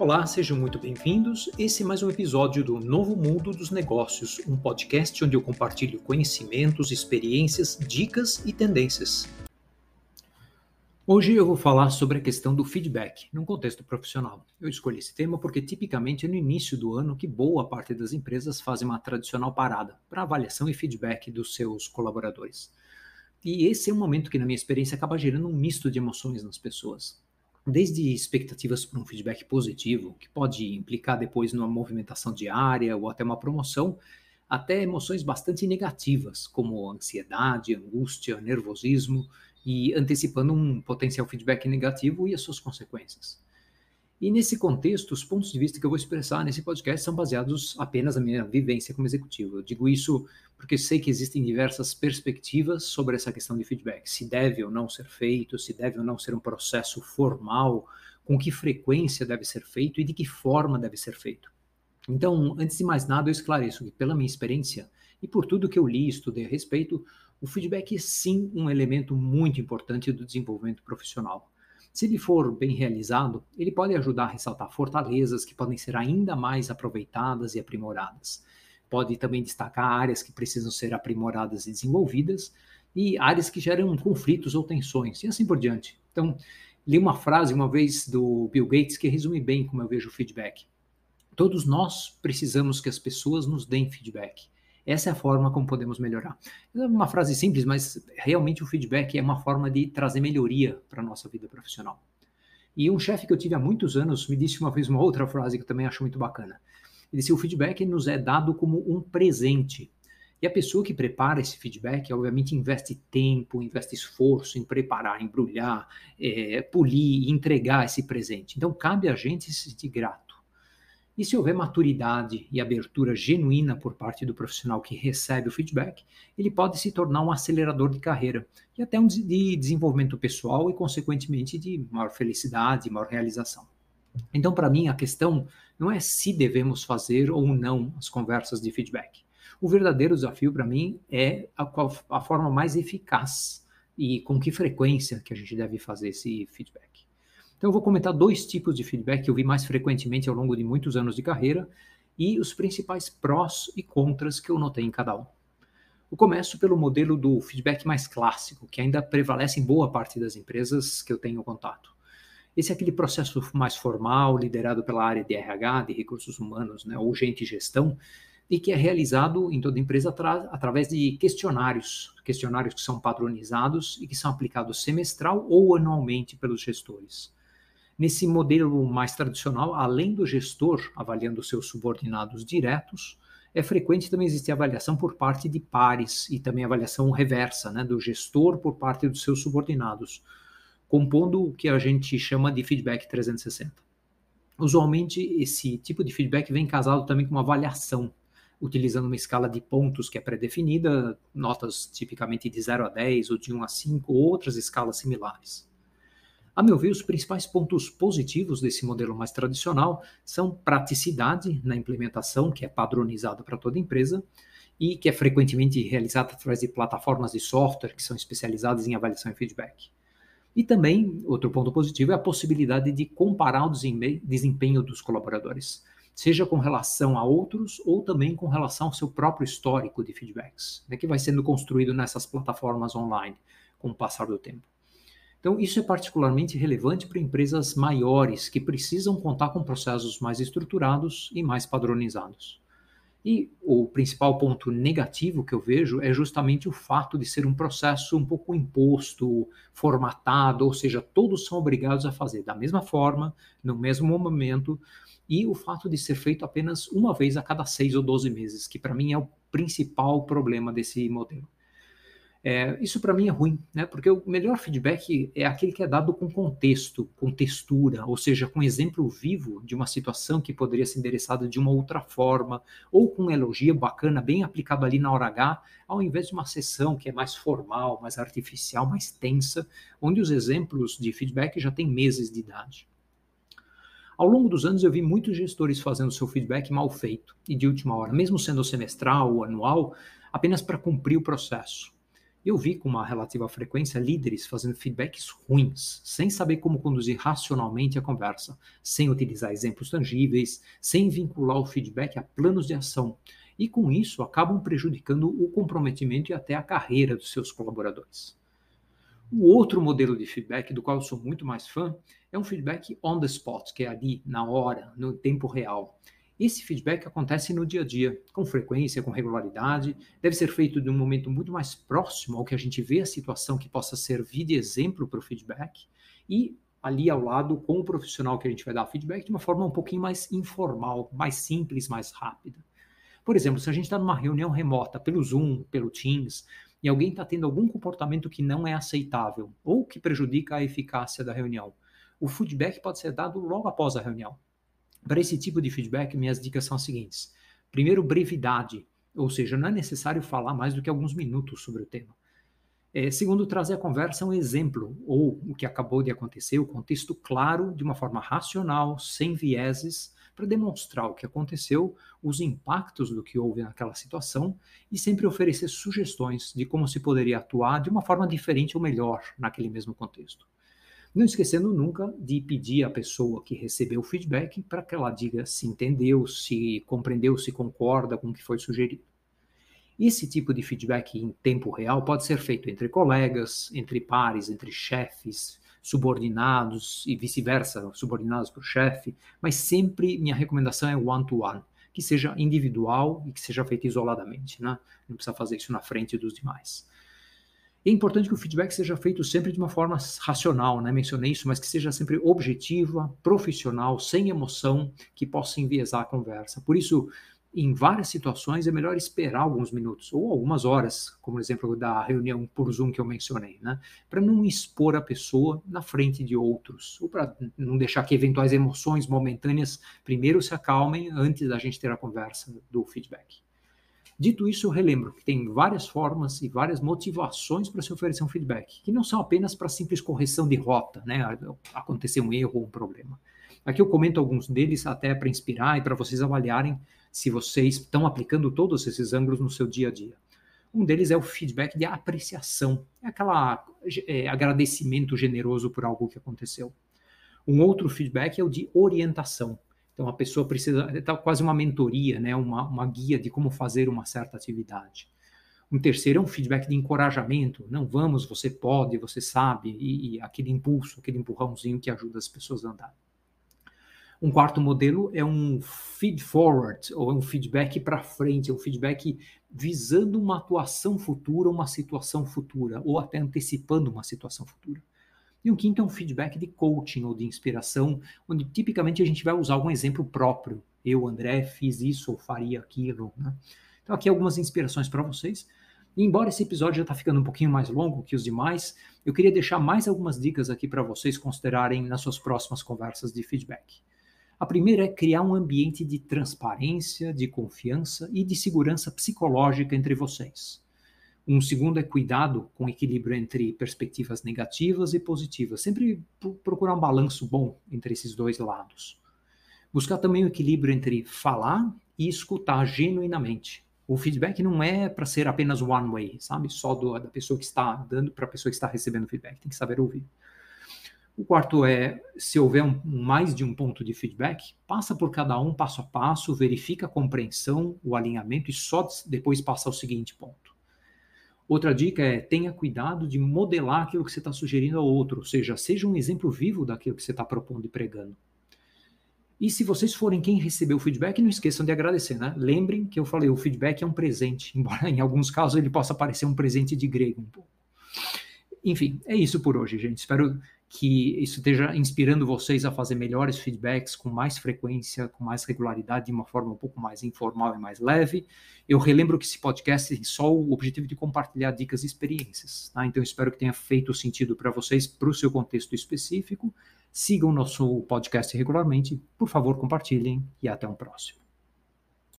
Olá, sejam muito bem-vindos. Esse é mais um episódio do Novo Mundo dos Negócios, um podcast onde eu compartilho conhecimentos, experiências, dicas e tendências. Hoje eu vou falar sobre a questão do feedback num contexto profissional. Eu escolhi esse tema porque tipicamente é no início do ano que boa parte das empresas fazem uma tradicional parada para avaliação e feedback dos seus colaboradores. E esse é um momento que, na minha experiência, acaba gerando um misto de emoções nas pessoas desde expectativas para um feedback positivo, que pode implicar depois numa movimentação diária ou até uma promoção, até emoções bastante negativas, como ansiedade, angústia, nervosismo, e antecipando um potencial feedback negativo e as suas consequências. E nesse contexto, os pontos de vista que eu vou expressar nesse podcast são baseados apenas na minha vivência como executivo. Eu digo isso porque sei que existem diversas perspectivas sobre essa questão de feedback. Se deve ou não ser feito, se deve ou não ser um processo formal, com que frequência deve ser feito e de que forma deve ser feito. Então, antes de mais nada, eu esclareço que, pela minha experiência e por tudo que eu li e estudei a respeito, o feedback é sim um elemento muito importante do desenvolvimento profissional. Se ele for bem realizado, ele pode ajudar a ressaltar fortalezas que podem ser ainda mais aproveitadas e aprimoradas. Pode também destacar áreas que precisam ser aprimoradas e desenvolvidas e áreas que geram conflitos ou tensões, e assim por diante. Então, li uma frase uma vez do Bill Gates que resume bem como eu vejo o feedback. Todos nós precisamos que as pessoas nos deem feedback. Essa é a forma como podemos melhorar. É uma frase simples, mas realmente o feedback é uma forma de trazer melhoria para a nossa vida profissional. E um chefe que eu tive há muitos anos me disse uma vez uma outra frase que eu também acho muito bacana. Ele disse: o feedback nos é dado como um presente. E a pessoa que prepara esse feedback, obviamente, investe tempo, investe esforço em preparar, embrulhar, é, polir entregar esse presente. Então, cabe a gente se sentir grato. E se houver maturidade e abertura genuína por parte do profissional que recebe o feedback, ele pode se tornar um acelerador de carreira e até um de desenvolvimento pessoal e, consequentemente, de maior felicidade maior realização. Então, para mim, a questão não é se devemos fazer ou não as conversas de feedback. O verdadeiro desafio para mim é a, a forma mais eficaz e com que frequência que a gente deve fazer esse feedback. Então, eu vou comentar dois tipos de feedback que eu vi mais frequentemente ao longo de muitos anos de carreira e os principais prós e contras que eu notei em cada um. Eu começo pelo modelo do feedback mais clássico, que ainda prevalece em boa parte das empresas que eu tenho contato. Esse é aquele processo mais formal, liderado pela área de RH, de recursos humanos, né, ou gente gestão, e que é realizado em toda empresa atra através de questionários, questionários que são padronizados e que são aplicados semestral ou anualmente pelos gestores. Nesse modelo mais tradicional, além do gestor avaliando seus subordinados diretos, é frequente também existir avaliação por parte de pares e também avaliação reversa, né, do gestor por parte dos seus subordinados, compondo o que a gente chama de feedback 360. Usualmente, esse tipo de feedback vem casado também com uma avaliação, utilizando uma escala de pontos que é pré-definida, notas tipicamente de 0 a 10 ou de 1 a 5, ou outras escalas similares. A meu ver, os principais pontos positivos desse modelo mais tradicional são praticidade na implementação, que é padronizada para toda empresa, e que é frequentemente realizada através de plataformas de software que são especializadas em avaliação e feedback. E também, outro ponto positivo é a possibilidade de comparar o desempenho dos colaboradores, seja com relação a outros ou também com relação ao seu próprio histórico de feedbacks, né, que vai sendo construído nessas plataformas online com o passar do tempo. Então, isso é particularmente relevante para empresas maiores que precisam contar com processos mais estruturados e mais padronizados. E o principal ponto negativo que eu vejo é justamente o fato de ser um processo um pouco imposto, formatado, ou seja, todos são obrigados a fazer da mesma forma, no mesmo momento, e o fato de ser feito apenas uma vez a cada seis ou doze meses, que para mim é o principal problema desse modelo. É, isso para mim é ruim, né? Porque o melhor feedback é aquele que é dado com contexto, com textura, ou seja, com exemplo vivo de uma situação que poderia ser endereçada de uma outra forma, ou com um elogio bacana, bem aplicado ali na hora H, ao invés de uma sessão que é mais formal, mais artificial, mais tensa, onde os exemplos de feedback já têm meses de idade. Ao longo dos anos, eu vi muitos gestores fazendo seu feedback mal feito e de última hora, mesmo sendo semestral ou anual, apenas para cumprir o processo Eu vi com uma relativa frequência líderes fazendo feedbacks ruins, sem saber como conduzir racionalmente a conversa, sem utilizar exemplos tangíveis, sem vincular o feedback a planos de ação. E com isso acabam prejudicando o comprometimento e até a carreira dos seus colaboradores. O outro modelo de feedback, do qual eu sou muito mais fã, é um feedback on the spot, que é ali, na hora, no tempo real. Esse feedback acontece no dia a dia, com frequência, com regularidade, deve ser feito de um momento muito mais próximo ao que a gente vê a situação que possa servir de exemplo para o feedback e ali ao lado com o profissional que a gente vai dar feedback de uma forma um pouquinho mais informal, mais simples, mais rápida. Por exemplo, se a gente está numa reunião remota pelo Zoom, pelo Teams, e alguém está tendo algum comportamento que não é aceitável ou que prejudica a eficácia da reunião, o feedback pode ser dado logo após a reunião. Para esse tipo de feedback, minhas dicas são as seguintes. Primeiro, brevidade, ou seja, não é necessário falar mais do que alguns minutos sobre o tema. É, segundo, trazer a conversa um exemplo, ou o que acabou de acontecer, o contexto claro, de uma forma racional, sem vieses, para demonstrar o que aconteceu, os impactos do que houve naquela situação e sempre oferecer sugestões de como se poderia atuar de uma forma diferente ou melhor naquele mesmo contexto. Não esquecendo nunca de pedir à pessoa que recebeu o feedback para que ela diga se entendeu, se compreendeu, se concorda com o que foi sugerido. Esse tipo de feedback em tempo real pode ser feito entre colegas, entre pares, entre chefes, subordinados e vice-versa, subordinados para o chefe, mas sempre minha recomendação é one-to-one, -one, que seja individual e que seja feito isoladamente, né? não precisa fazer isso na frente dos demais. É importante que o feedback seja feito sempre de uma forma racional, né? Mencionei isso, mas que seja sempre objetiva, profissional, sem emoção, que possa enviesar a conversa. Por isso, em várias situações é melhor esperar alguns minutos ou algumas horas, como o exemplo da reunião por Zoom que eu mencionei, né? Para não expor a pessoa na frente de outros, ou para não deixar que eventuais emoções momentâneas primeiro se acalmem antes da gente ter a conversa do feedback. Dito isso, eu relembro que tem várias formas e várias motivações para se oferecer um feedback, que não são apenas para simples correção de rota, né? Acontecer um erro ou um problema. Aqui eu comento alguns deles até para inspirar e para vocês avaliarem se vocês estão aplicando todos esses ângulos no seu dia a dia. Um deles é o feedback de apreciação, é aquela é, agradecimento generoso por algo que aconteceu. Um outro feedback é o de orientação, então a pessoa precisa, tá quase uma mentoria, né, uma, uma guia de como fazer uma certa atividade. Um terceiro é um feedback de encorajamento. Não, vamos, você pode, você sabe, e, e aquele impulso, aquele empurrãozinho que ajuda as pessoas a andar. Um quarto modelo é um feed forward, ou é um feedback para frente, é um feedback visando uma atuação futura, uma situação futura, ou até antecipando uma situação futura. E o quinto é um feedback de coaching ou de inspiração, onde tipicamente a gente vai usar algum exemplo próprio. Eu, André, fiz isso ou faria aquilo. Né? Então, aqui algumas inspirações para vocês. E embora esse episódio já está ficando um pouquinho mais longo que os demais, eu queria deixar mais algumas dicas aqui para vocês considerarem nas suas próximas conversas de feedback. A primeira é criar um ambiente de transparência, de confiança e de segurança psicológica entre vocês. Um segundo é cuidado com equilíbrio entre perspectivas negativas e positivas, sempre procurar um balanço bom entre esses dois lados. Buscar também o equilíbrio entre falar e escutar genuinamente. O feedback não é para ser apenas one way, sabe? Só do, da pessoa que está dando para a pessoa que está recebendo feedback. Tem que saber ouvir. O quarto é, se houver um, mais de um ponto de feedback, passa por cada um passo a passo, verifica a compreensão, o alinhamento e só depois passa ao seguinte ponto. Outra dica é tenha cuidado de modelar aquilo que você está sugerindo ao outro, ou seja, seja um exemplo vivo daquilo que você está propondo e pregando. E se vocês forem quem recebeu o feedback, não esqueçam de agradecer, né? Lembrem que eu falei, o feedback é um presente, embora em alguns casos ele possa parecer um presente de grego um pouco. Enfim, é isso por hoje, gente. Espero que isso esteja inspirando vocês a fazer melhores feedbacks com mais frequência, com mais regularidade, de uma forma um pouco mais informal e mais leve. Eu relembro que esse podcast tem só o objetivo de compartilhar dicas e experiências, tá? Então espero que tenha feito sentido para vocês, para o seu contexto específico. Sigam nosso podcast regularmente, por favor, compartilhem e até um próximo.